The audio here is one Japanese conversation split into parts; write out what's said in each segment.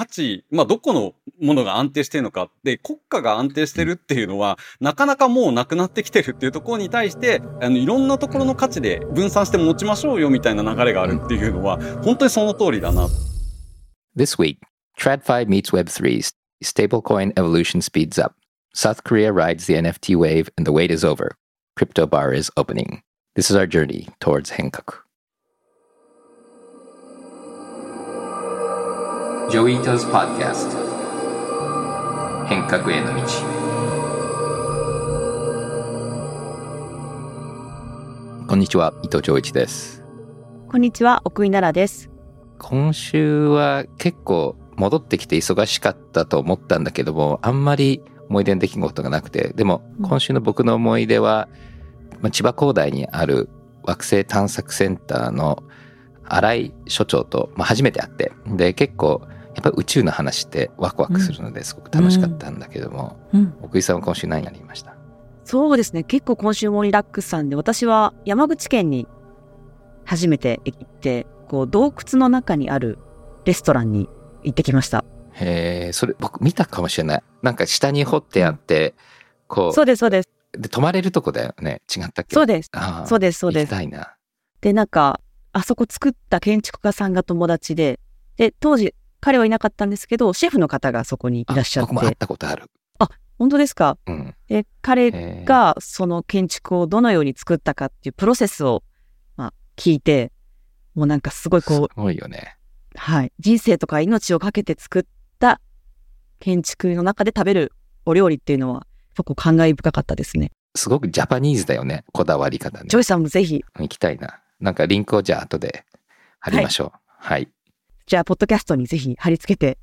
価値、まあどこのものが安定してるのかって国家が安定してるっていうのはなかなかもうなくなってきてるっていうところに対してあのいろんなところの価値で分散して持ちましょうよみたいな流れがあるっていうのは本当にその通りだな。This week, TradFi meets Web3's stablecoin evolution speeds up. South Korea rides the NFT wave and the wait is over. Crypto bar is opening. This is our journey towards 変Joi Ito's Podcast 変革への道。こんにちは伊藤穰一です。こんにちは奥井奈良です。今週は結構戻ってきて忙しかったと思ったんだけどもあんまり思い出の出来事がなくてでも今週の僕の思い出は、まあ、千葉工大にある惑星探索センターの新井所長と、まあ、初めて会ってで結構やっぱり宇宙の話ってワクワクするのですごく楽しかったんだけども、うん。うん、奥井さんは今週何やりました？そうですね。結構今週もリラックスさんで私は山口県に初めて行ってこう洞窟の中にあるレストランに行ってきました。へえそれ僕見たかもしれない。なんか下に掘ってあって、こうそうですそうです。で泊まれるとこだよね。違ったっけ？そうです。そうですそうです。行きたいな。でなんかあそこ作った建築家さんが友達でで当時彼はいなかったんですけど、シェフの方がそこにいらっしゃって。僕も会ったことある。あ、本当ですか、うん、で彼がその建築をどのように作ったかっていうプロセスを、まあ、聞いて、もうなんかすごいこう。すごいよね。はい。人生とか命をかけて作った建築の中で食べるお料理っていうのは、結構感慨深かったですね。すごくジャパニーズだよね。こだわり方ね。ジョイさんもぜひ。行きたいな。なんかリンクをじゃあ後で貼りましょう。はい、はいじゃあ、ポッドキャストにぜひ貼り付けて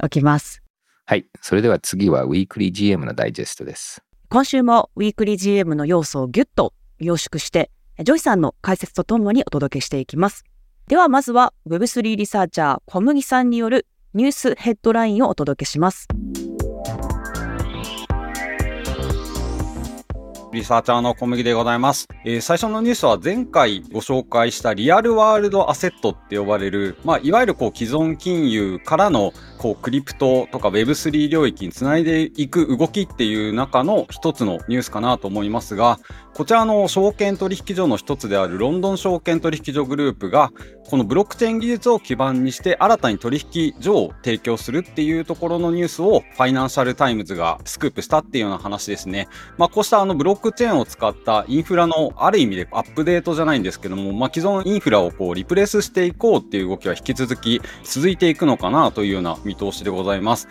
おきます。はい。それでは次はウィークリー GM のダイジェストです。今週もウィークリー GM の要素をギュッと凝縮して、ジョイさんの解説とともにお届けしていきます。では、まずは Web3 リサーチャー小麦さんによるニュースヘッドラインをお届けします。リサーチャーの小麦でございます。えー、最初のニュースは前回ご紹介したリアルワールドアセットって呼ばれる、まあ、いわゆるこう既存金融からのこうクリプトとか Web3 領域につないでいく動きっていう中の一つのニュースかなと思いますが、こちらの証券取引所の一つであるロンドン証券取引所グループが、このブロックチェーン技術を基盤にして新たに取引所を提供するっていうところのニュースをファイナンシャルタイムズがスクープしたっていうような話ですね。まあこうしたあのブロックチェーンを使ったインフラのある意味でアップデートじゃないんですけども、まあ既存インフラをこうリプレイスしていこうっていう動きは引き続き続いていくのかなというような見通しでございます。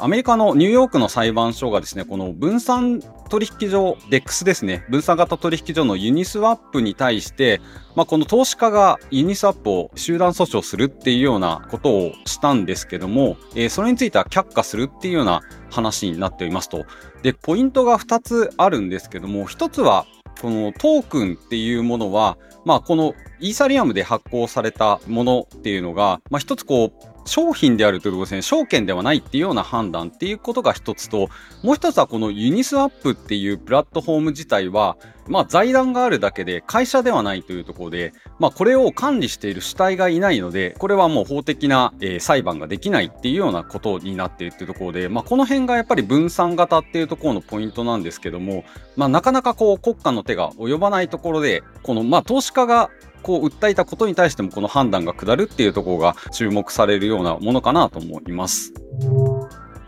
アメリカのニューヨークの裁判所がですね、この分散取引所、DEX ですね、分散型取引所のユニスワップに対して、まあ、この投資家がユニスワップを集団訴訟するっていうようなことをしたんですけども、えー、それについては却下するっていうような話になっておりますと。で、ポイントが2つあるんですけども、1つは、このトークンっていうものは、まあ、このイーサリアムで発行されたものっていうのが、まあ、一つこう、商品であるということですね、証券ではないっていうような判断っていうことが一つと、もう一つはこのユニスワップっていうプラットフォーム自体は、まあ財団があるだけで会社ではないというところで、まあこれを管理している主体がいないので、これはもう法的な、えー、裁判ができないっていうようなことになっているっていうところで、まあこの辺がやっぱり分散型っていうところのポイントなんですけども、まあなかなかこう国家の手が及ばないところで、このまあ投資家がこう訴えたことに対してもこの判断が下るっていうところが注目されるようなものかなと思います。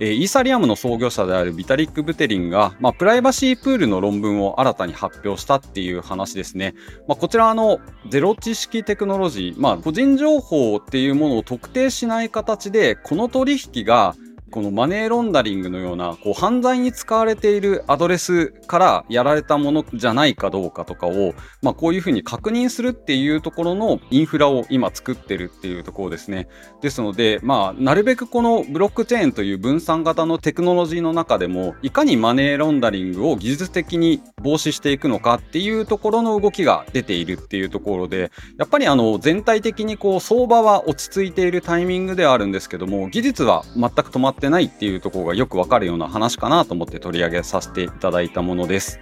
えイーサリアムの創業者であるビタリック・ブテリンが、まあ、プライバシープールの論文を新たに発表したっていう話ですね。まあ、こちらのゼロ知識テクノロジー、まあ、個人情報っていうものを特定しない形で、この取引がこのマネーロンダリングのようなこう犯罪に使われているアドレスからやられたものじゃないかどうかとかを、まあ、こういうふうに確認するっていうところのインフラを今作ってるっていうところですね。ですので、まあ、なるべくこのブロックチェーンという分散型のテクノロジーの中でもいかにマネーロンダリングを技術的に防止していくのかっていうところの動きが出ているっていうところでやっぱりあの全体的にこう相場は落ち着いているタイミングではあるんですけども技術は全く止まってってないっていうところがよくわかるような話かなと思って取り上げさせていただいたものです。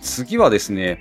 次はですね、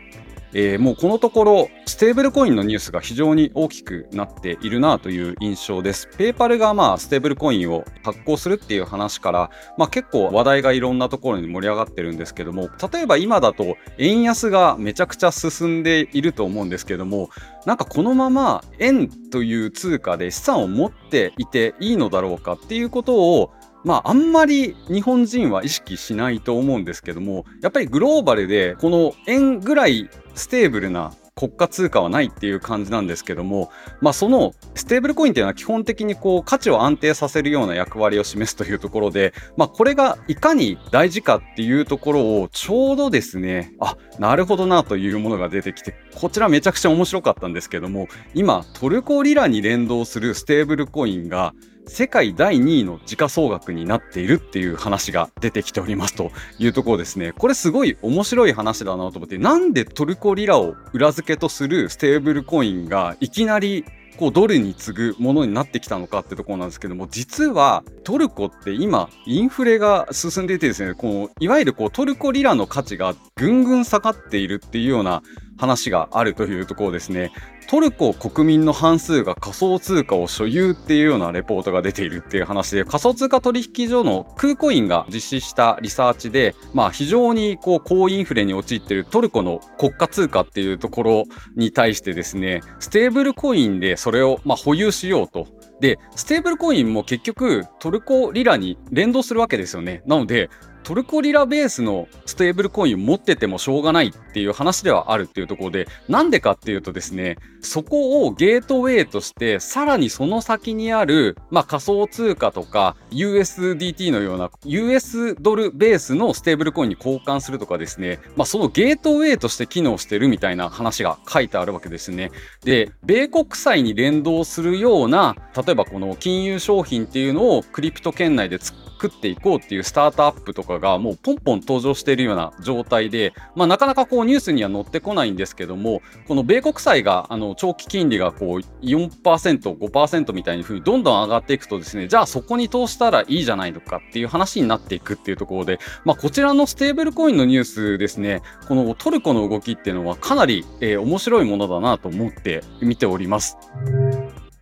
えー、もうこのところ、ステーブルコインのニュースが非常に大きくなっているなという印象です。ペーパルがまあステーブルコインを発行するっていう話から、まあ、結構話題がいろんなところに盛り上がってるんですけども、例えば今だと円安がめちゃくちゃ進んでいると思うんですけども、なんかこのまま円という通貨で資産を持っていていいのだろうかっていうことをまあ、あんまり日本人は意識しないと思うんですけども、やっぱりグローバルで、この円ぐらいステーブルな国家通貨はないっていう感じなんですけども、まあ、そのステーブルコインっていうのは基本的にこう価値を安定させるような役割を示すというところで、まあ、これがいかに大事かっていうところをちょうどですね、あ、なるほどなというものが出てきて、こちらめちゃくちゃ面白かったんですけども、今トルコリラに連動するステーブルコインが世界第2位の時価総額になっているっていう話が出てきておりますというところですね。これすごい面白い話だなと思って、なんでトルコリラを裏付けとするステーブルコインがいきなりこうドルに次ぐものになってきたのかってところなんですけども実はトルコって今インフレが進んでいてですねこういわゆるこうトルコリラの価値がぐんぐん下がっているっていうような話があるというところですね。トルコ国民の半数が仮想通貨を所有っていうようなレポートが出ているっていう話で、仮想通貨取引所のクーコインが実施したリサーチで、まあ非常にこう高インフレに陥っているトルコの国家通貨っていうところに対してですね、ステーブルコインでそれをまあ保有しようと。で、ステーブルコインも結局トルコリラに連動するわけですよね。なので、トルコリラベースのステーブルコインを持っててもしょうがないっていう話ではあるっていうところで、なんでかっていうとですね、そこをゲートウェイとして、さらにその先にある、まあ、仮想通貨とか USDT のような US ドルベースのステーブルコインに交換するとかですね、まあ、そのゲートウェイとして機能してるみたいな話が書いてあるわけですね。で、米国債に連動するような、例えばこの金融商品っていうのをクリプト圏内で作っ食っていこうっていうスタートアップとかがもうポンポン登場しているような状態で、まあ、なかなかこうニュースには載ってこないんですけども、この米国債があの長期金利がこう4%、5%みたいにふうにどんどん上がっていくとですね、じゃあそこに投資したらいいじゃないのかっていう話になっていくっていうところで、まあ、こちらのステーブルコインのニュースですね、このトルコの動きっていうのはかなり、えー、面白いものだなと思って見ております。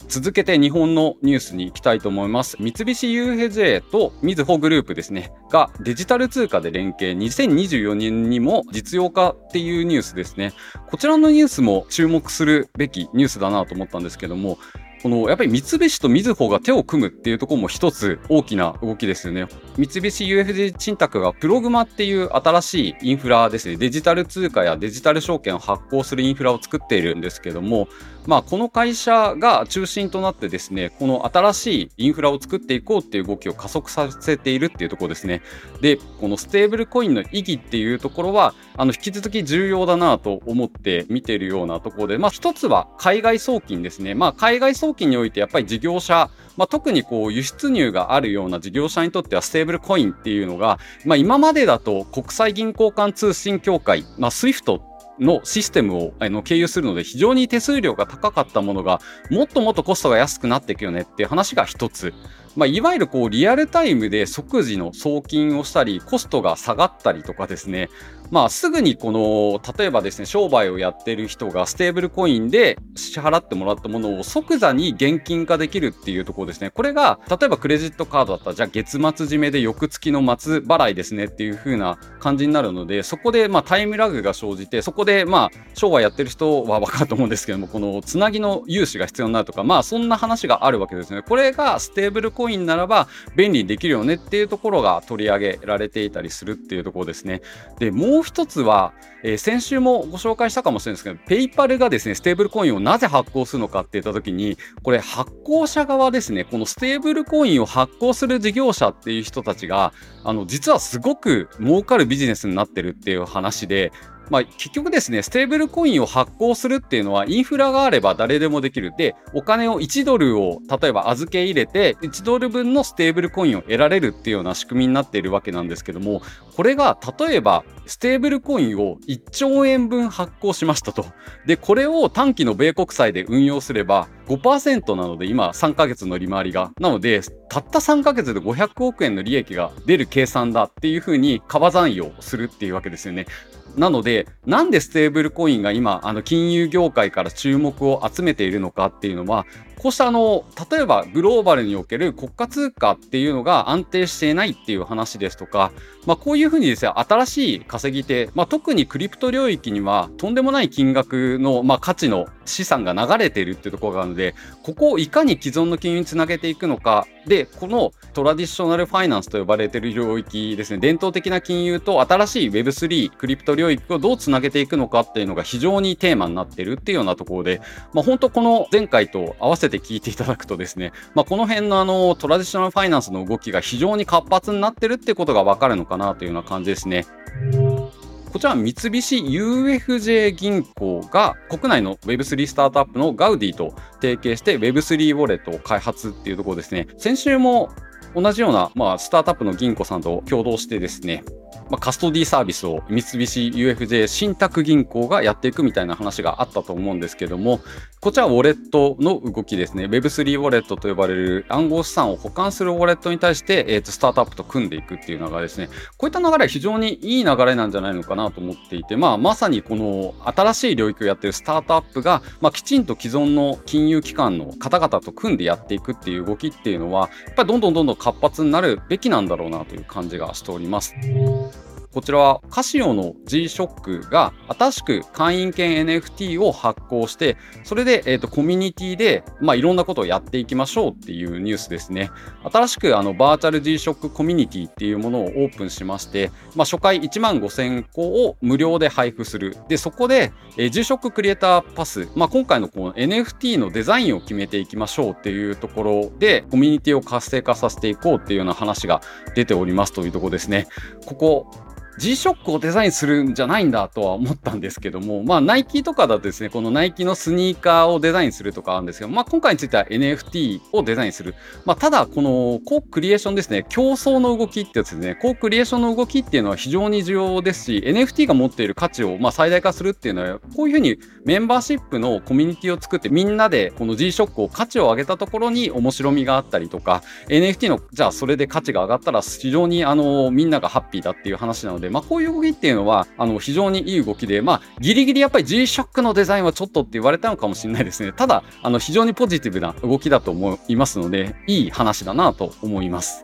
続けて日本のニュースに行きたいと思います。三菱 UFJ とみずほグループですね、がデジタル通貨で連携、2024年にも実用化っていうニュースですね。こちらのニュースも注目するべきニュースだなと思ったんですけども、このやっぱり三菱とみずほが手を組むっていうところも一つ大きな動きですよね。三菱 UFJ 信託がプログマっていう新しいインフラですね、デジタル通貨やデジタル証券を発行するインフラを作っているんですけども、まあ、この会社が中心となってですね、この新しいインフラを作っていこうっていう動きを加速させているっていうところですね。で、このステーブルコインの意義っていうところは、あの、引き続き重要だなと思って見ているようなところで、まあ、一つは海外送金ですね。まあ、海外送金においてやっぱり事業者、まあ、特にこう輸出入があるような事業者にとってはステーブルブルコインっていうのが、まあ、今までだと国際銀行間通信協会、まあ、SWIFT のシステムをあの経由するので非常に手数料が高かったものがもっともっとコストが安くなっていくよねっていう話が一つ。まあ、いわゆるこうリアルタイムで即時の送金をしたりコストが下がったりとかですねまあ、すぐにこの、例えばですね、商売をやってる人がステーブルコインで支払ってもらったものを即座に現金化できるっていうところですね。これが、例えばクレジットカードだったら、じゃあ月末締めで翌月の末払いですねっていう風な感じになるので、そこでまタイムラグが生じて、そこでまあ商売やってる人はわかると思うんですけども、このつなぎの融資が必要になるとか、まあそんな話があるわけですね。これがステーブルコインならば便利にできるよねっていうところが取り上げられていたりするっていうところですね。で、もうもう一つは、えー、先週もご紹介したかもしれないですけど、ペイパルがですね、ステーブルコインをなぜ発行するのかって言ったときに、これ発行者側ですね、このステーブルコインを発行する事業者っていう人たちが、あの、実はすごく儲かるビジネスになってるっていう話で、まあ、結局ですね、ステーブルコインを発行するっていうのは、インフラがあれば誰でもできる。で、お金を1ドルを、例えば預け入れて、1ドル分のステーブルコインを得られるっていうような仕組みになっているわけなんですけども、これが、例えば、ステーブルコインを1兆円分発行しましたと。で、これを短期の米国債で運用すれば、5%なので、今3ヶ月の利回りが。なので、たった3ヶ月で500億円の利益が出る計算だっていうふうに、川算用するっていうわけですよね。なので、なんでステーブルコインが今、あの金融業界から注目を集めているのかっていうのは、こうしたあの、例えばグローバルにおける国家通貨っていうのが安定していないっていう話ですとか、まあこういうふうにですね、新しい稼ぎ手、まあ特にクリプト領域にはとんでもない金額の、まあ、価値の資産が流れているっていうところがあるので、ここをいかに既存の金融につなげていくのか、で、このトラディショナルファイナンスと呼ばれている領域ですね、伝統的な金融と新しい Web3、クリプト領域をどうつなげていくのかっていうのが非常にテーマになってるっていうようなところで、まあ本当この前回と合わせて聞いていただくとですね、まあこの辺のあのトラディショナルファイナンスの動きが非常に活発になってるってことがわかるのかなというような感じですね。こちら三菱 UFJ 銀行が国内の Web3 スタートアップのガウディと提携して Web3 ウォレットを開発っていうところですね。先週も同じような、まあ、スタートアップの銀行さんと共同してですね、まあ、カストディサービスを三菱 UFJ 信託銀行がやっていくみたいな話があったと思うんですけども、こちらはウォレットの動きですね。Web3 ウォレットと呼ばれる暗号資産を保管するウォレットに対して、えー、とスタートアップと組んでいくっていう流れですね。こういった流れは非常にいい流れなんじゃないのかなと思っていて、まあ、まさにこの新しい領域をやってるスタートアップが、まあ、きちんと既存の金融機関の方々と組んでやっていくっていう動きっていうのは、やっぱりどんどんどんどん活発になるべきなんだろうなという感じがしております。こちらはカシオの G-SHOCK が新しく会員権 NFT を発行して、それで、えーと、コミュニティで、まあ、いろんなことをやっていきましょうっていうニュースですね。新しくあのバーチャル G-SHOCK コミュニティっていうものをオープンしまして、まあ、初回1万5000個を無料で配布する。で、そこで、えー、G-SHOCK クリエイターパス、まあ、今回のこの NFT のデザインを決めていきましょうっていうところで、コミュニティを活性化させていこうっていうような話が出ておりますというところですね。ここ、G-SHOCK をデザインするんじゃないんだとは思ったんですけども、まあ、ナイキとかだとですね、このナイキのスニーカーをデザインするとかあるんですけど、まあ、今回については NFT をデザインする。まあ、ただ、このコークリエーションですね、競争の動きってやつですね、コークリエーションの動きっていうのは非常に重要ですし、NFT が持っている価値をまあ最大化するっていうのは、こういうふうにメンバーシップのコミュニティを作って、みんなでこの G-SHOCK を価値を上げたところに面白みがあったりとか、NFT の、じゃあそれで価値が上がったら非常にあの、みんながハッピーだっていう話なので、でまあ、こういう動きってっていうのは、あの、非常にいい動きで、まあ、ギリギリやっぱり G-SHOCK のデザインはちょっとって言われたのかもしれないですね。ただ、あの、非常にポジティブな動きだと思いますので、いい話だなと思います。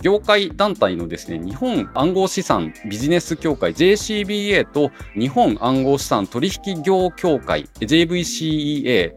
業界団体のですね、日本暗号資産ビジネス協会 JCBA と日本暗号資産取引業協会 JVCEA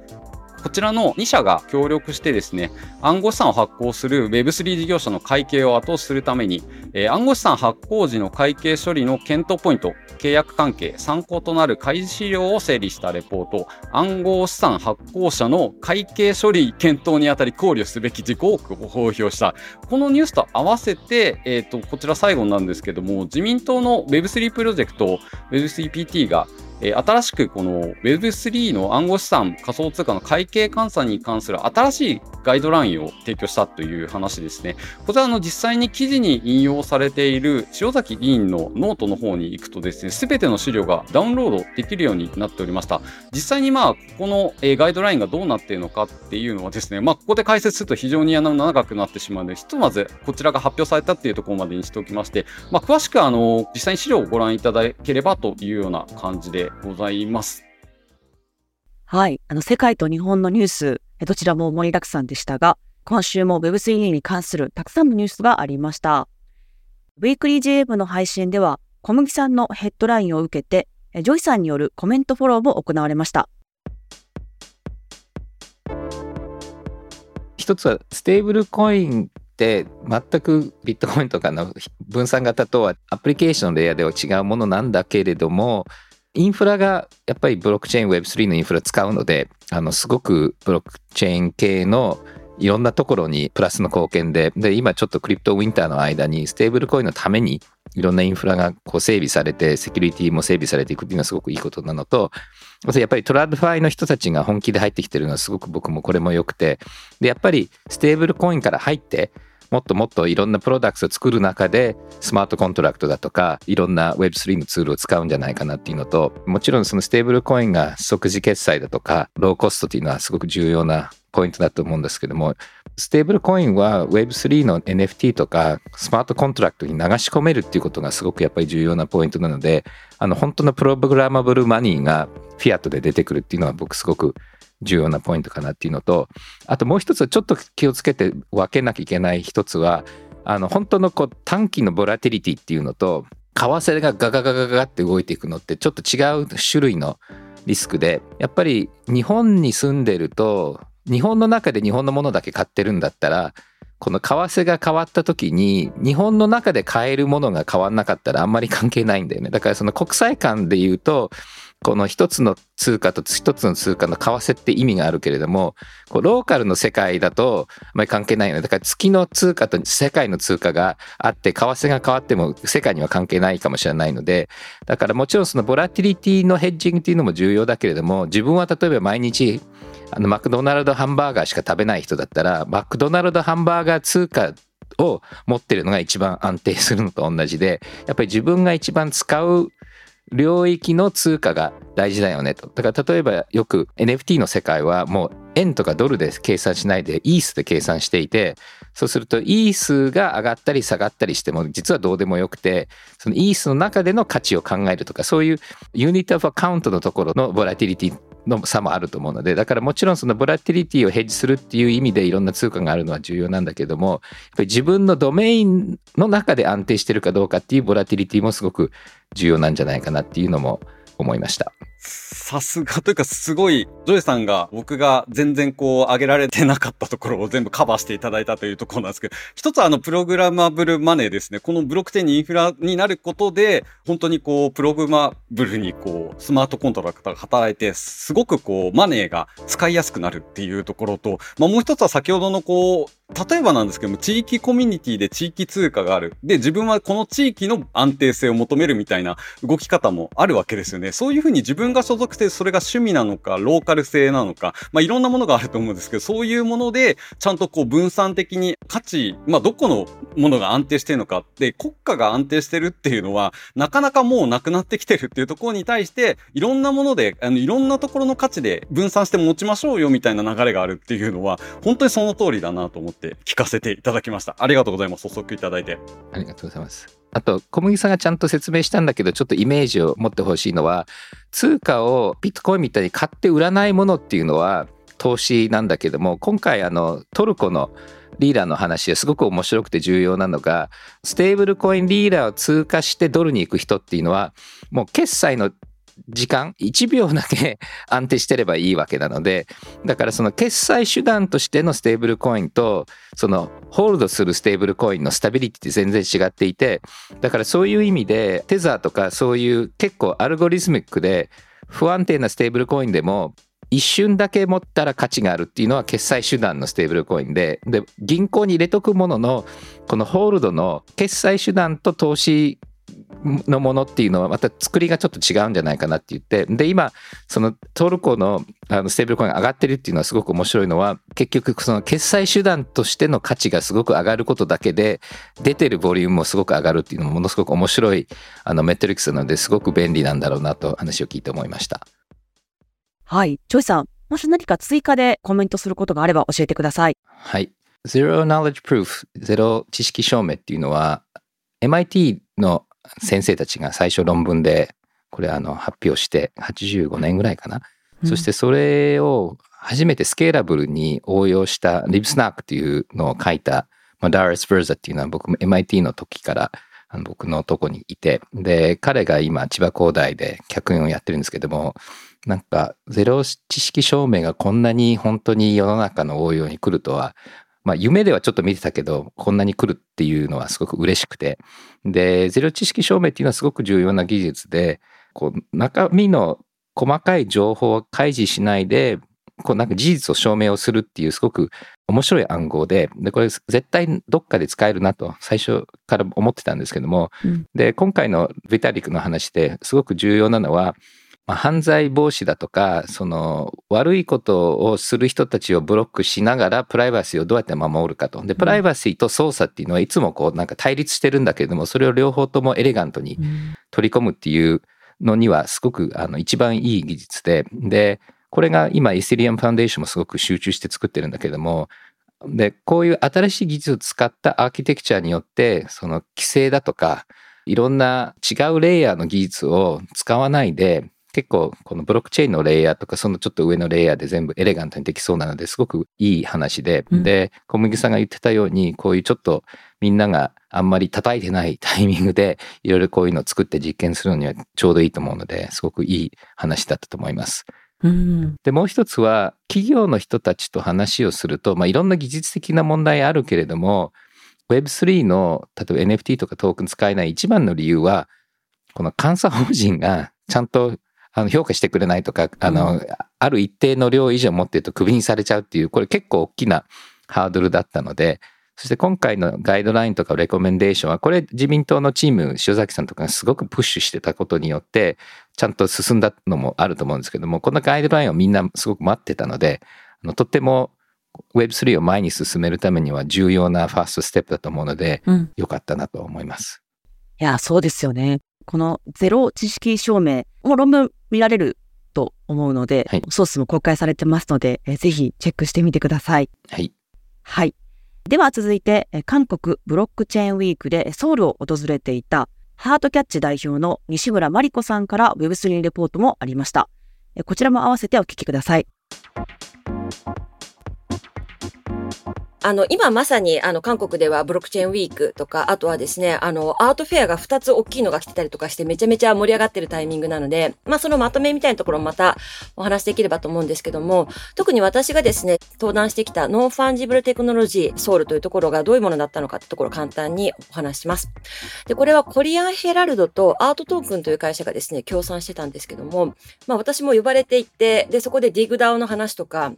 こちらの2社が協力してですね、暗号資産を発行する Web3 事業者の会計を後押しするために、えー、暗号資産発行時の会計処理の検討ポイント、契約関係、参考となる開示資料を整理したレポート、暗号資産発行者の会計処理検討にあたり考慮すべき事項を公表した。このニュースと合わせて、えっ、ー、と、こちら最後なんですけども、自民党の Web3 プロジェクト、Web3PT がえ新しくこの Web3 の暗号資産仮想通貨の会計監査に関する新しいガイドラインを提供したという話ですね。こちらの実際に記事に引用されている塩崎議員のノートの方に行くとですね、すべての資料がダウンロードできるようになっておりました。実際にまあ、ここのガイドラインがどうなっているのかっていうのはですね、まあ、ここで解説すると非常に長くなってしまうので、ひとまずこちらが発表されたっていうところまでにしておきまして、まあ、詳しくあの、実際に資料をご覧いただければというような感じでございます。はい。あの、世界と日本のニュース、どちらも盛りだくさんでしたが、今週も Web3 に関するたくさんのニュースがありました。 Weekly JM の配信では、小麦さんのヘッドラインを受けて、ジョイさんによるコメントフォローも行われました。一つは、ステーブルコインって全くビットコインとかの分散型とはアプリケーションのレイヤーでは違うものなんだけれどもインフラがやっぱりブロックチェーン Web3 のインフラ使うので、あの、すごくブロックチェーン系のいろんなところにプラスの貢献で、で、今ちょっと crypto winter の間にステーブルコインのためにいろんなインフラがこう整備されて、セキュリティも整備されていくっていうのはすごくいいことなのと、やっぱり TradFi の人たちが本気で入ってきてるのはすごく僕もこれも良くて、で、やっぱりステーブルコインから入って、もっともっといろんな products を作る中で smart contract だとかいろんな Web3 のツールを使うんじゃないかなっていうのともちろんそのステーブルコインが即時決済だとか low cost っていうのはすごく重要なポイントだと思うんですけども、ステーブルコインは Web3 の NFT とか smart contract に流し込めるっていうことがすごくやっぱり重要なポイントなので、あの本当の programmable money がフィアットで出てくるっていうのは僕すごく重要なポイントかなっていうのと、あともう一つはちょっと気をつけて分けなきゃいけない一つは、あの本当のこう短期のボラティリティっていうのと、為替がガガガガガって動いていくのってちょっと違う種類のリスクで、やっぱり日本に住んでると、日本の中で日本のものだけ買ってるんだったら、この為替が変わった時に、日本の中で買えるものが変わんなかったらあんまり関係ないんだよね。だからその国際間で言うと、この一つの通貨と一つの通貨の為替って意味があるけれども、こうローカルの世界だとあんまり関係ないよね。だから月の通貨と世界の通貨があって、為替が変わっても世界には関係ないかもしれないので、だからもちろんそのボラティリティのヘッジングっていうのも重要だけれども、自分は例えば毎日あのマクドナルドハンバーガーしか食べない人だったら、マクドナルドハンバーガー通貨を持ってるのが一番安定するのと同じで、やっぱり自分が一番使う領域の通貨が大事だよねと。だから例えばよく NFT の世界はもう円とかドルで計算しないでイースで計算していて、そうするとイースが上がったり下がったりしても実はどうでもよくて、そのイースの中での価値を考えるとか、そういうユニットオフアカウントのところのボラティリティの差もあると思うので、だからもちろんそのボラティリティをヘッジするっていう意味でいろんな通貨があるのは重要なんだけども、やっぱり自分のドメインの中で安定してるかどうかっていうボラティリティもすごく重要なんじゃないかなっていうのも思いました。さすがというかすごい、ジョイさんが僕が全然こう上げられてなかったところを全部カバーしていただいたというところなんですけど、一つあの programmable money ですね。このブロックチェーンにインフラになることで、本当にこう programmable にこう smart contract が働いて、すごくこうマネーが使いやすくなるっていうところと、まあもう一つは先ほどのこう、例えばなんですけども、地域コミュニティで地域通貨がある。で、自分はこの地域の安定性を求めるみたいな動き方もあるわけですよね。そういうふうに自分が所属してそれが趣味なのか、ローカル性なのか、まあいろんなものがあると思うんですけど、そういうもので、ちゃんとこう分散的に価値、まあどこのものが安定してるのかって、国家が安定してるっていうのは、なかなかもうなくなってきてるっていうところに対して、いろんなもので、あの、いろんなところの価値で分散して持ちましょうよみたいな流れがあるっていうのは、本当にその通りだなと思って聞かせていただきました。ありがとうございます。補足いただいて。ありがとうございます。あと、小麦さんがちゃんと説明したんだけど、ちょっとイメージを持ってほしいのは、通貨をビットコインみたいに買って売らないものっていうのは投資なんだけども、今回あのトルコのリーダーの話ですごく面白くて重要なのが、ステーブルコインリーダーを通過してドルに行く人っていうのは、もう決済の時間1秒だけ 安定してればいいわけなのでだからその決済手段としてのステーブルコインとその hold するステーブルコインの stability って全然違っていてだからそういう意味でテザーとかそういう結構 algorithmic で不安定なステーブルコインでも一瞬だけ持ったら価値があるっていうのは決済手段のステーブルコインでで銀行に入れとくもののこの hold の決済手段と投資のものっていうのはまた作りがちょっと違うんじゃないかなって言ってで今そのトルコのあのステーブルコインが上がってるっていうのはすごく面白いのは結局その決済手段としての価値がすごく上がることだけで出てるボリュームもすごく上がるっていうのもものすごく面白いあの metrics なのですごく便利なんだろうなと話を聞いて思いました。はい。ジョイさんもし何か追加でコメントすることがあれば教えてください。はい。Zero Knowledge Proof ゼロ知識証明っていうのは MIT の先生たちが最初論文でこれあの発表して85年ぐらいかな、うん、そしてそれを初めてスケーラブルに応用したリブスナークっていうのを書いた、まあ、ダーレス・ブーザっていうのは僕も MIT の時からあの僕のとこにいて。で彼が今千葉工大で客員をやってるんですけどもなんかゼロ知識証明がこんなに本当に世の中の応用に来るとはまあ夢ではちょっと見てたけど、こんなに来るっていうのはすごく嬉しくて。で、ゼロ知識証明っていうのはすごく重要な技術で、こう中身の細かい情報を開示しないで、こうなんか事実を証明をするっていうすごく面白い暗号で、で、これ絶対どっかで使えるなと最初から思ってたんですけども、うん、で、今回のビタリックの話ですごく重要なのは、まあ、犯罪防止だとか、その悪いことをする人たちをブロックしながらプライバシーをどうやって守るかと。で、プライバシーと操作っていうのはいつもこうなんか対立してるんだけれども、それを両方ともエレガントに取り込むっていうのにはすごくあの一番いい技術で、で、これが今、イスリアムファンデーションもすごく集中して作ってるんだけども、で、こういう新しい技術を使ったアーキテクチャによって、その規制だとか、いろんな違うレイヤーの技術を使わないで、結構このブロックチェーンのレイヤーとかそのちょっと上のレイヤーで全部エレガントにできそうなのですごくいい話で、うん、で小麦さんが言ってたようにこういうちょっとみんながあんまり叩いてないタイミングでいろいろこういうのを作って実験するのにはちょうどいいと思うのですごくいい話だったと思います。うん、でもう一つは企業の人たちと話をすると、まあ、いろんな技術的な問題あるけれども Web3 の例えば NFT とかトークン使えない一番の理由はこの監査法人がちゃんとあの評価してくれないとかあの、うん、ある一定の量以上持ってるとクビにされちゃうっていうこれ結構大きなハードルだったのでそして今回のガイドラインとかレコメンデーションは、これ自民党のチーム、塩崎さんとかがすごくプッシュしてたことによって、ちゃんと進んだのもあると思うんですけども、このガイドラインをみんなすごく待ってたので、あのとっても Web3 を前に進めるためには重要なファーストステップだと思うので、うん、よかったなと思います。いや、そうですよね。このゼロ知識証明、もう論文見られると思うので、はい、ソースも公開されてますので、えぜひチェックしてみてください。はい。はい。では続いて、韓国ブロックチェーンウィークでソウルを訪れていたハートキャッチ代表の西村真理子さんから Web3 レポートもありました。こちらも合わせてお聞きください。あの、今まさに、あの、韓国ではブロックチェーンウィークとか、あとはですね、あの、アートフェアが2つ大きいのが来てたりとかして、めちゃめちゃ盛り上がってるタイミングなので、まあ、そのまとめみたいなところもまたお話できればと思うんですけども、特に私がですね、登壇してきた Non-Fungible Technology Seoul というところがどういうものだったのかってところを簡単にお話します。で、これはコリアンヘラルドとアートトークンという会社がですね、協賛してたんですけども、まあ、私も呼ばれていて、で、そこで Dig DAO の話とか、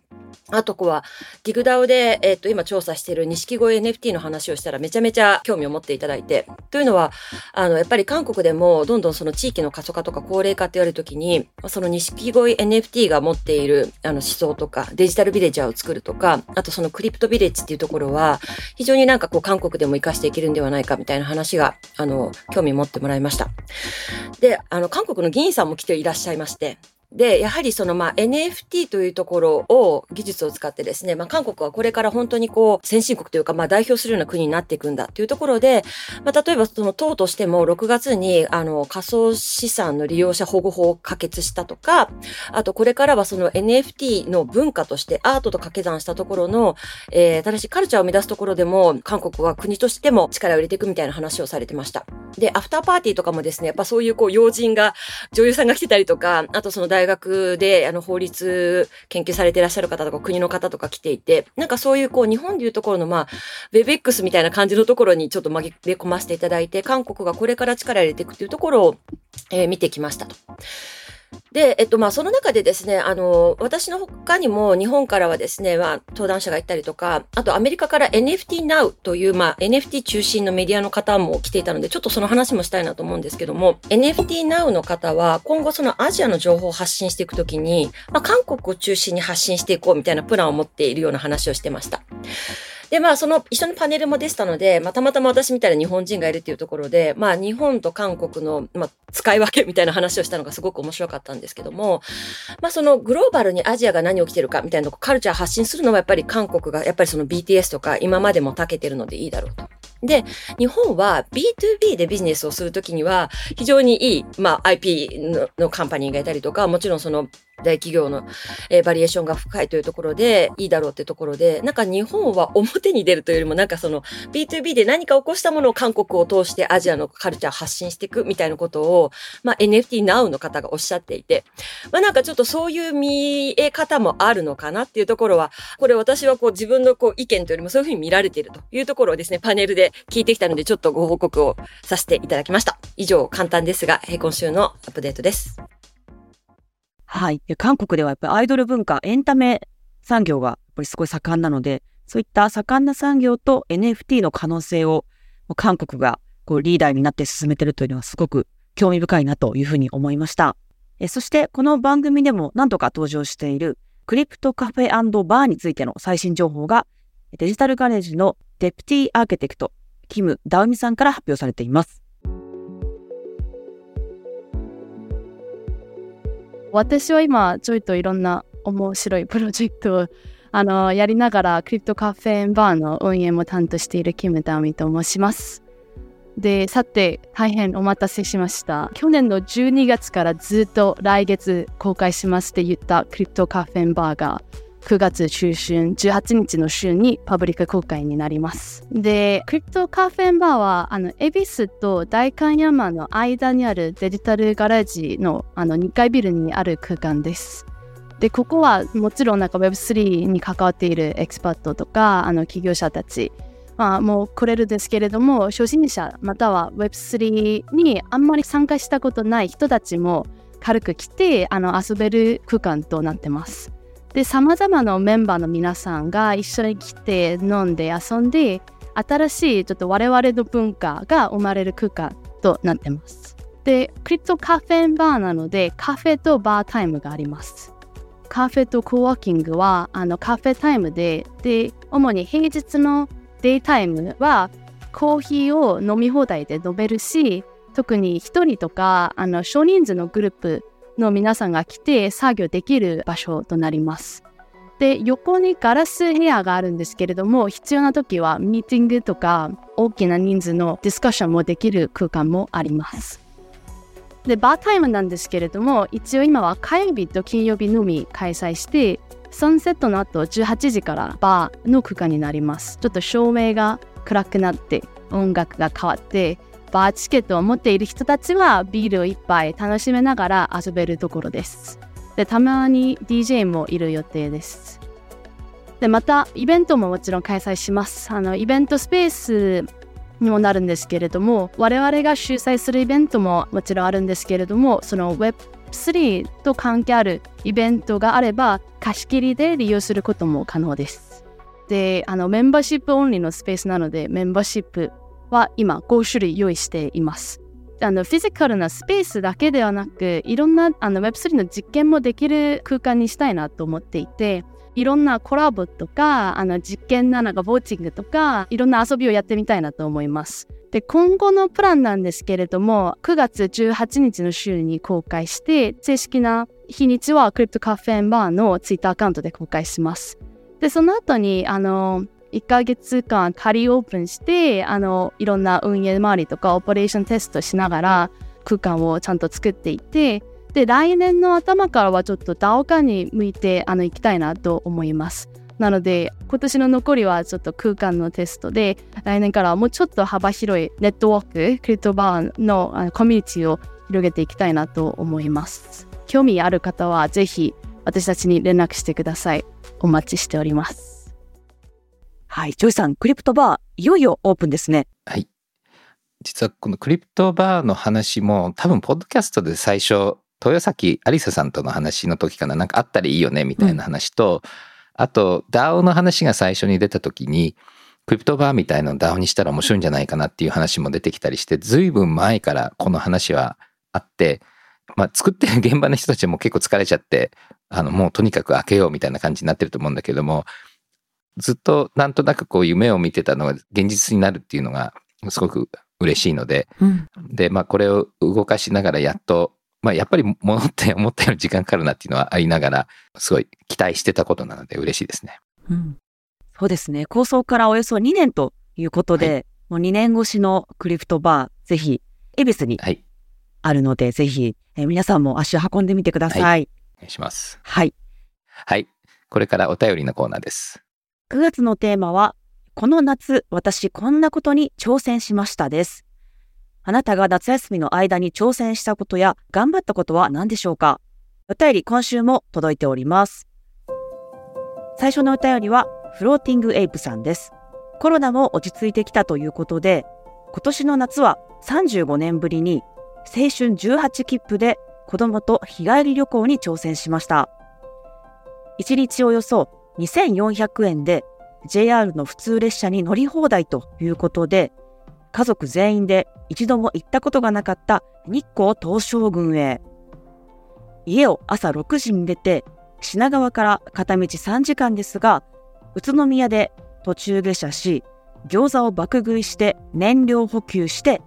あとこは、 Dig DAO で、えっ、と、今調査してる錦鯉 NFT の話をしたらめちゃめちゃ興味を持っていただいて。というのは、あの、やっぱり韓国でもどんどんその地域の過疎化とか高齢化って言われるときに、その錦鯉 NFT が持っているあの思想とか、 digital villager を作るとか、あとその crypto village っていうところは、非常になんかこう韓国でも活かしていけるんではないかみたいな話が、あの、興味持ってもらいました。で、あの、韓国の議員さんも来ていらっしゃいまして、で、やはりそのまあ NFT というところを技術を使ってですね、まあ韓国はこれから本当にこう先進国というかまあ代表するような国になっていくんだというところで、まあ例えばその党としても6月にあの仮想資産の利用者保護法を可決したとか、あとこれからはその NFT の文化としてアートと掛け算したところの、えー、新しいカルチャーを生み出すところでも韓国は国としても力を入れていくみたいな話をされてました。で、アフターパーティーとかもですね、やっぱそういうこう要人が、女優さんが来てたりとか、あとその大大学で、あの、法律研究されていらっしゃる方とか、国の方とか来ていて、なんかそういう、こう、日本でいうところの、まあ、ウェブ x みたいな感じのところにちょっと紛れ込ませていただいて、韓国がこれから力を入れていくっていうところを、えー、見てきましたと。で、えっと、まあ、その中でですね、あの、私の他にも日本からはですね、まあ、登壇者がいたりとか、あとアメリカから NFT Now という、まあ、NFT 中心のメディアの方も来ていたので、ちょっとその話もしたいなと思うんですけども、NFT Now の方は今後そのアジアの情報を発信していくときに、まあ、韓国を中心に発信していこうみたいなプランを持っているような話をしてました。で、まあ、その一緒にパネルもでしたので、まあ、たまたま私みたいな日本人がいるっていうところで、まあ、日本と韓国の、まあ、使い分けみたいな話をしたのがすごく面白かったんですけども、まあ、そのグローバルにアジアが何起きてるかみたいなカルチャー発信するのはやっぱり韓国が、やっぱりその BTS とか今までも長けてるのでいいだろうと。で、日本は B2B でビジネスをするときには非常にいい、まあ IP ののカンパニーがいたりとか、もちろんその大企業の、えー、バリエーションが深いというところでいいだろうってところで、なんか日本は表に出るというよりもなんかその B2B で何か起こしたものを韓国を通してアジアのカルチャー発信していくみたいなことを、まあ NFT Now の方がおっしゃっていて、まあなんかちょっとそういう見え方もあるのかなっていうところは、これ私はこう自分のこう意見というよりもそういうふうに見られているというところをですね、パネルで聞いてきたのでちょっとご報告をさせていただきました。以上簡単ですが、今週のアップデートです。はい。韓国ではやっぱりアイドル文化、エンタメ産業がやっぱりすごい盛んなので、そういった盛んな産業と NFT の可能性を韓国がこうリーダーになって進めてるというのはすごく興味深いなというふうに思いました。えそしてこの番組でも何度か登場しているクリプトカフェバーについての最新情報がデジタルガレージのデプティアーキテクトキム・ダウミさんから発表されています。私は今ちょいといろんな面白いプロジェクトを あのやりながらクリプトカフェバーの運営も担当しているキムダミと申します。で、さて、大変お待たせしました。去年の12月からずっと来月公開しますって言ったクリプトカフェバーが9月中旬18日の週にパブリック公開になります。で、クリプトカフェ&バーは、あの、恵比寿と代官山の間にあるデジタルガレージのあの2階ビルにある空間です。で、ここはもちろんなんか Web3 に関わっているエキスパートとか、あの起業者たち、まあ、もう来れるんですけれども、初心者または Web3 にあんまり参加したことない人たちも軽く来てあの遊べる空間となってます。で、様々なメンバーの皆さんが一緒に来て飲んで遊んで、新しいちょっと我々の文化が生まれる空間となってます。で、クリプトカフェンバーなので、カフェとバータイムがあります。カフェとコワーキングはあのカフェタイムで、で、主に平日のデイタイムはコーヒーを飲み放題で飲めるし、特に1人とかあの少人数のグループの皆さんが来て作業できる場所となります。で、横にガラス部屋があるんですけれども、必要な時はミーティングとか大きな人数のディスカッションもできる空間もあります。で、バータイムなんですけれども、一応今は火曜日と金曜日のみ開催して、サンセットの後18時からバーの空間になります。ちょっと照明が暗くなって音楽が変わってバーチケットを持っている人たちはビールを一杯楽しめながら遊べるところです。で、たまに DJ もいる予定です。で、またイベントももちろん開催します。あの、イベントスペースにもなるんですけれども、我々が主催するイベントももちろんあるんですけれども、その Web3 と関係あるイベントがあれば貸し切りで利用することも可能です。で、あのメンバーシップオンリーのスペースなのでメンバーシップは今5種類用意しています。あのフィジカルなスペースだけではなくいろんなあの Web3 の実験もできる空間にしたいなと思っていていろんなコラボとかあの実験ななんかボーチングとかいろんな遊びをやってみたいなと思います。で、今後のプランなんですけれども、9月18日の週に公開して、正式な日にちはクリプトカフェンバーのツイッターアカウントで公開します。で、その後に、あの、1ヶ月間仮オープンして、あの、いろんな運営周りとかオペレーションテストしながら空間をちゃんと作っていって、で、来年の頭からはちょっと DAO 化に向いてあの行きたいなと思います。なので、今年の残りはちょっと空間のテストで、来年からはもうちょっと幅広いネットワーク、クリプトバーのあのコミュニティを広げていきたいなと思います。興味ある方はぜひ私たちに連絡してください。お待ちしております。はい、ジョイさん、クリプトバー、いよいよオープンですね。はい。実はこのクリプトバーの話も多分ポッドキャストで最初豊崎ありささんとの話の時かななんかあったらいいよねみたいな話と、うんあと DAO の話が最初に出た時にクリプトバーみたいなの DAO にしたら面白いんじゃないかなっていう話も出てきたりして随分前からこの話はあってまあ作ってる現場の人たちも結構疲れちゃってあのもうとにかく開けようみたいな感じになってると思うんだけどもずっとなんとなくこう夢を見てたのが現実になるっていうのがすごく嬉しいので、うん、でまあこれを動かしながらやっとまあ、やっぱり物って思ったより時間かかるなっていうのはありながら、すごい期待してたことなので嬉しいですね。うん、そうですね。構想からおよそ2年ということで、はい、もう2年越しのクリプトバー、ぜひ、恵比寿にあるので、はい、ぜひ、え皆さんも足を運んでみてください。はい、お願いします。はい。はい。これからお便りのコーナーです。9月のテーマは、この夏、私こんなことに挑戦しましたです。あなたが夏休みの間に挑戦したことや頑張ったことは何でしょうか？お便り今週も届いております。最初のお便りはフローティングエイプさんです。コロナも落ち着いてきたということで、今年の夏は35年ぶりに青春18切符で子供と日帰り旅行に挑戦しました。1日およそ2400円で JR の普通列車に乗り放題ということで、家族全員で一度も行ったことがなかった日光東照宮へ。家を朝6時に出て、品川から片道3時間ですが、宇都宮で途中下車し、餃子を爆食いして燃料補給して、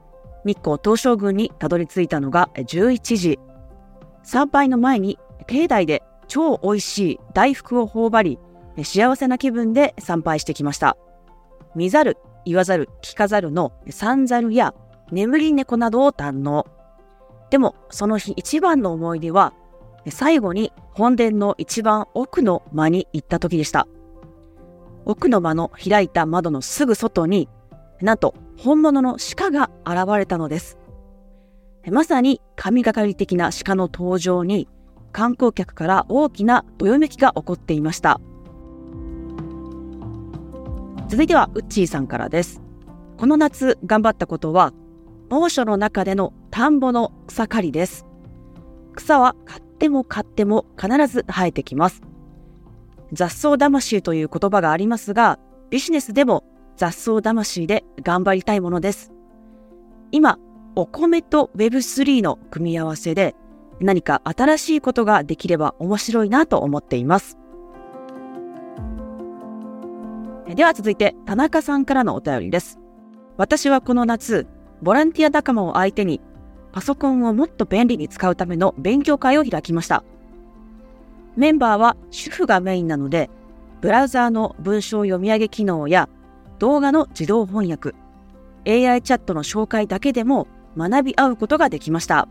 日光東照宮にたどり着いたのが11時。参拝の前に境内で超美味しい大福を頬張り、幸せな気分で参拝してきました。見ざる、言わざる、聞かざるの三猿や眠り猫などを堪能。でも、その日一番の思い出は、最後に本殿の一番奥の間に行った時でした。奥の間の開いた窓のすぐ外に、なんと本物の鹿が現れたのです。まさに神がかり的な鹿の登場に、観光客から大きなどよめきが起こっていました。続いてはウッチーさんからです。この夏頑張ったことは、猛暑の中での田んぼの草刈りです。草は買っても買っても必ず生えてきます。雑草魂という言葉がありますが、ビジネスでも雑草魂で頑張りたいものです。今、お米と Web3 の組み合わせで何か新しいことができれば面白いなと思っています。では続いて田中さんからのお便りです。私はこの夏、ボランティア仲間を相手にパソコンをもっと便利に使うための勉強会を開きました。メンバーは主婦がメインなので、ブラウザーの文章読み上げ機能や動画の自動翻訳、AI チャットの紹介だけでも学び合うことができました。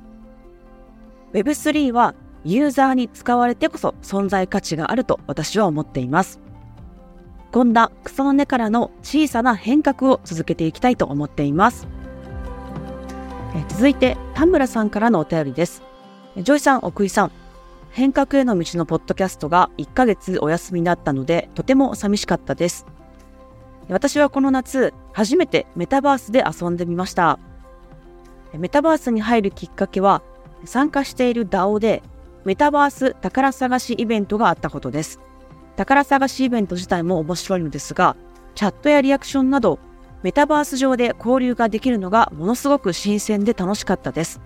Web3 はユーザーに使われてこそ存在価値があると私は思っています。こんな草の根からの小さな変革を続けていきたいと思っています。え続いて田村さんからのお便りです。ジョイさん、奥井さん、変革への道のポッドキャストが1ヶ月お休みになったのでとても寂しかったです。私はこの夏、初めてメタバースで遊んでみました。メタバースに入るきっかけは、参加している DAO でメタバース宝探しイベントがあったことです。宝探しイベント自体も面白いのですが、チャットやリアクションなど、メタバース上で交流ができるのがものすごく新鮮で楽しかったです。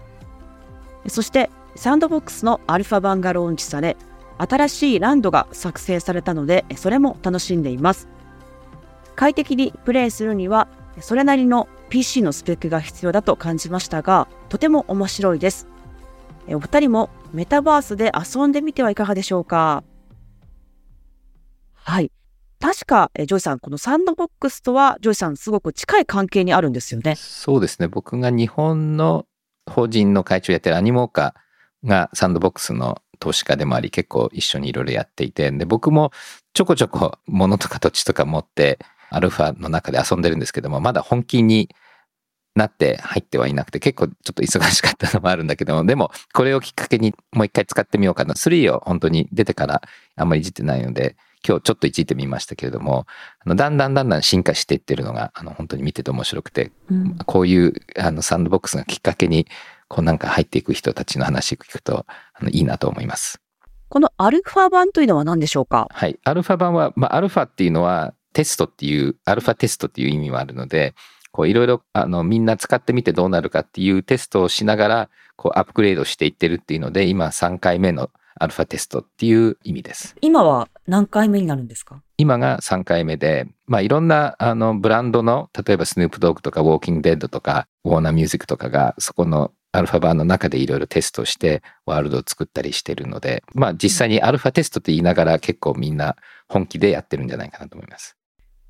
そして、サンドボックスのアルファ版がローンチされ、新しいランドが作成されたので、それも楽しんでいます。快適にプレイするには、それなりの PC のスペックが必要だと感じましたが、とても面白いです。お二人もメタバースで遊んでみてはいかがでしょうか？はい。確か、えジョイさん、このサンドボックスとは、ジョイさん、すごく近い関係にあるんですよね。そうですね。僕が日本の法人の会長やってるアニモーカーがサンドボックスの投資家でもあり、結構一緒にいろいろやっていて、で、僕もちょこちょこ物とか土地とか持って、アルファの中で遊んでるんですけども、まだ本気になって入ってはいなくて、結構ちょっと忙しかったのもあるんだけども、でも、これをきっかけにもう一回使ってみようかな。3を本当に出てからあんまりいじってないので、今日ちょっといじってみましたけれども、あのだんだんだんだん進化していってるのが、あの本当に見てて面白くて、うん、こういうあのサンドボックスがきっかけに、こうなんか入っていく人たちの話を聞くと、あのいいなと思います。このアルファ版というのは何でしょうか？はい。アルファ版は、まあ、アルファっていうのはテストっていう、アルファテストっていう意味もあるので、こういろいろあのみんな使ってみてどうなるかっていうテストをしながらこうアップグレードしていってるっていうので今3回目のアルファテストっていう意味です。今は何回目になるんですか？今が3回目で、まあいろんなあのブランドの、例えばスヌープドッグとかウォーキングデッドとかウォーナーミュージックとかがそこのアルファ版の中でいろいろテストしてワールドを作ったりしてるので、まあ実際にアルファテストって言いながら結構みんな本気でやってるんじゃないかなと思います。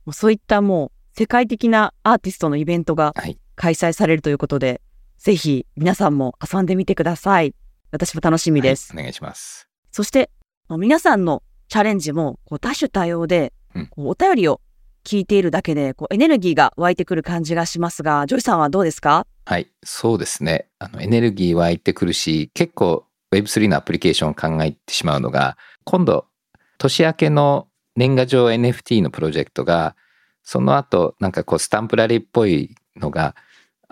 もうそういったもう世界的なアーティストのイベントが開催されるということで、はい、ぜひ皆さんも遊んでみてください。私も楽しみです。はい、お願いします。そして、皆さんのチャレンジもこう多種多様で、うん、お便りを聞いているだけでこうエネルギーが湧いてくる感じがしますが、ジョイさんはどうですか？はい、そうですね。あのエネルギー湧いてくるし、結構 Web3 のアプリケーションを考えてしまうのが、今度、年明けの年賀状 NFT のプロジェクトがその後、なんかこう、スタンプラリーっぽいのが、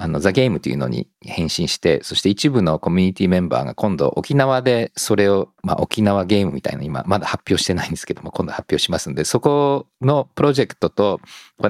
あの、ザ・ゲームというのに変身して、そして一部のコミュニティメンバーが今度沖縄でそれを、まあ沖縄ゲームみたいな今まだ発表してないんですけども、今度発表しますんで、そこのプロジェクトと、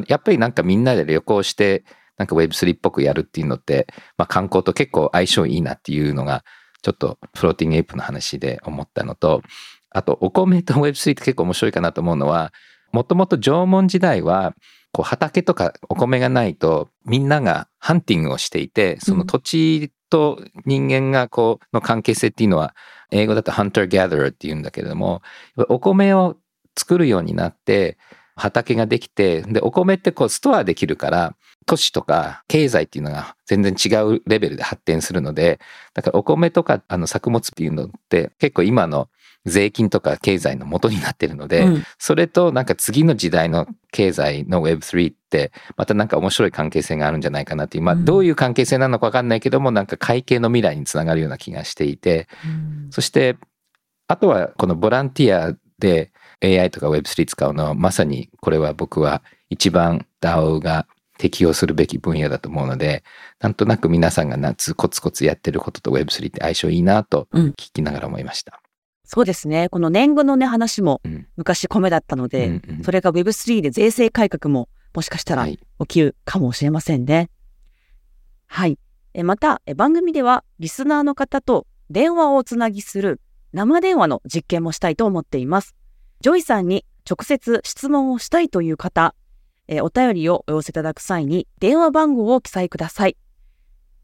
やっぱりなんかみんなで旅行して、なんか Web3 っぽくやるっていうのって、まあ観光と結構相性いいなっていうのが、ちょっとフローティングエイプの話で思ったのと、あとお米と Web3 って結構面白いかなと思うのは、もともと縄文時代は、こう畑とかお米がないとみんながハンティングをしていて、その土地と人間がこうの関係性っていうのは英語だとハンター・ギャザーっていうんだけれどもお米を作るようになって畑ができてでお米ってこうストアできるから都市とか経済っていうのが全然違うレベルで発展するのでだからお米とかあの作物っていうのって結構今の税金とか経済の元になってるので、うん、それとなんか次の時代の経済の Web3 ってまたなんか面白い関係性があるんじゃないかなっていう、まあどういう関係性なのかわかんないけどもなんか会計の未来につながるような気がしていて、うん、そしてあとはこのボランティアで AI とか Web3 使うのはまさにこれは僕は一番 DAO が適用するべき分野だと思うので、なんとなく皆さんが夏コツコツやってることと Web3 って相性いいなと聞きながら思いました。そうですね。この年貢のね、話も昔米だったので、うんうんうん、それが Web3 で税制改革ももしかしたら起きるかもしれませんね。はい。えまた、番組ではリスナーの方と電話をおつなぎする生電話の実験もしたいと思っています。ジョイさんに直接質問をしたいという方、えお便りをお寄せいただく際に電話番号を記載ください。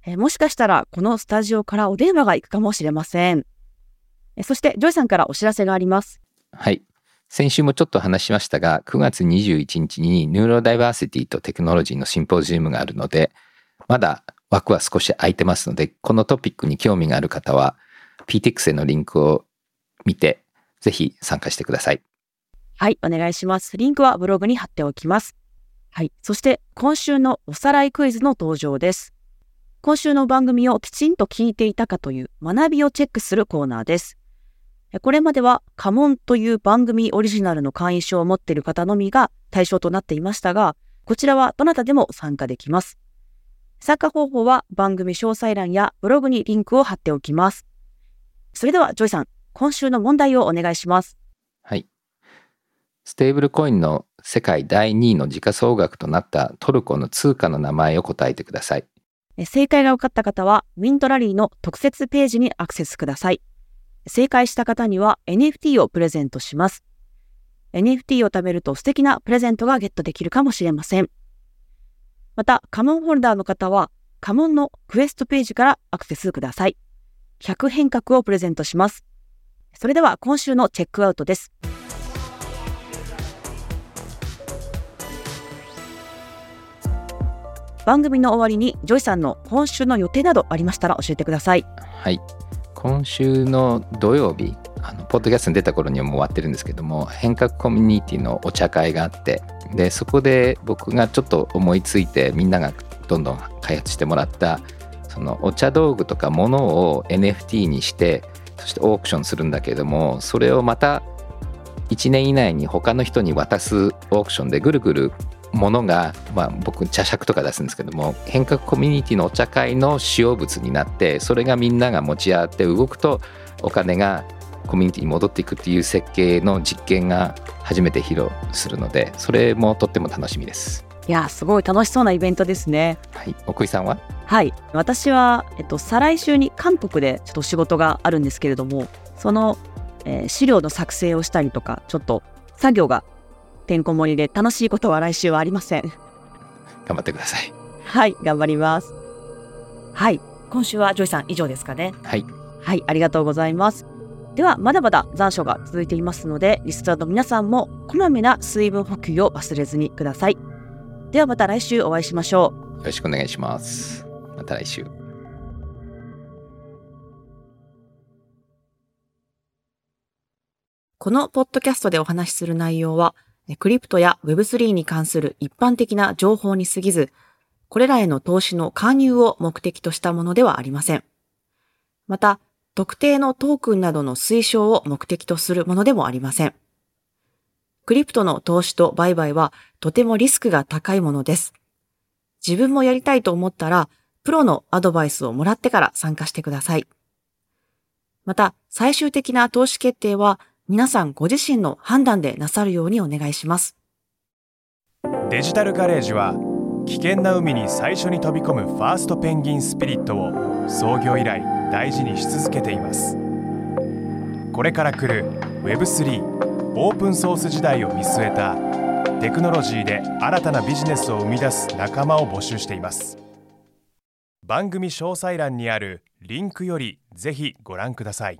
えもしかしたらこのスタジオからお電話が行くかもしれません。そして、ジョイさんからお知らせがあります。はい。先週もちょっと話しましたが、9月21日にニューロダイバーシティとテクノロジーのシンポジウムがあるので、まだ枠は少し空いてますので、このトピックに興味がある方は、PTX へのリンクを見て、ぜひ参加してください。はい、お願いします。リンクはブログに貼っておきます。はい。そして、今週のおさらいクイズの登場です。今週の番組をきちんと聞いていたかという学びをチェックするコーナーです。これまではカモンという番組オリジナルの会員証を持っている方のみが対象となっていましたが、こちらはどなたでも参加できます。参加方法は番組詳細欄やブログにリンクを貼っておきます。それでは、ジョイさん、今週の問題をお願いします。はい。ステーブルコインの世界第2位の時価総額となったトルコの通貨の名前を答えてください。正解が分かった方は、ウィントラリーの特設ページにアクセスください。正解した方には NFT をプレゼントします。NFT を貯めると素敵なプレゼントがゲットできるかもしれません。また、カモンホルダーの方は、カモンのクエストページからアクセスください。100変革をプレゼントします。それでは今週のチェックアウトです。番組の終わりにジョイさんの今週の予定などありましたら教えてください。はい。今週の土曜日あのポッドキャストに出た頃にはもう終わってるんですけども変革コミュニティのお茶会があってでそこで僕がちょっと思いついてみんながどんどん開発してもらったそのお茶道具とかものを NFT にしてそしてオークションするんだけれどもそれをまた1年以内に他の人に渡すオークションでぐるぐるものが、まあ、僕茶杓とか出すんですけども変革コミュニティのお茶会の使用物になってそれがみんなが持ち合って動くとお金がコミュニティに戻っていくっていう設計の実験が初めて披露するのでそれもとっても楽しみです。いやすごい楽しそうなイベントですね。はい、奥井さんは？はい私は、えっと、再来週に韓国でちょっと仕事があるんですけれどもその、えー、資料の作成をしたりとかちょっと作業がてんこ盛りで楽しいことは来週はありません。頑張ってください。はい、頑張ります。はい、今週はジョイさん以上ですかね。はい。はい、ありがとうございます。では、まだまだ残暑が続いていますので、リスナーの皆さんもこまめな水分補給を忘れずにください。ではまた来週お会いしましょう。よろしくお願いします。また来週。このポッドキャストでお話しする内容は、クリプトや Web3 に関する一般的な情報に過ぎず、これらへの投資の勧誘を目的としたものではありません。また、特定のトークンなどの推奨を目的とするものでもありません。クリプトの投資と売買はとてもリスクが高いものです。自分もやりたいと思ったら、プロのアドバイスをもらってから参加してください。また、最終的な投資決定は皆さんご自身の判断でなさるようにお願いします。デジタルガレージは危険な海に最初に飛び込むファーストペンギンスピリットを創業以来大事にし続けています。これから来る Web3 オープンソース時代を見据えたテクノロジーで新たなビジネスを生み出す仲間を募集しています。番組詳細欄にあるリンクよりぜひご覧ください。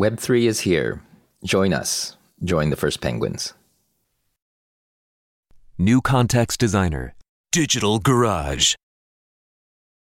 Web3 is here. Join us. Join the first penguins. New Context Designer, Digital Garage.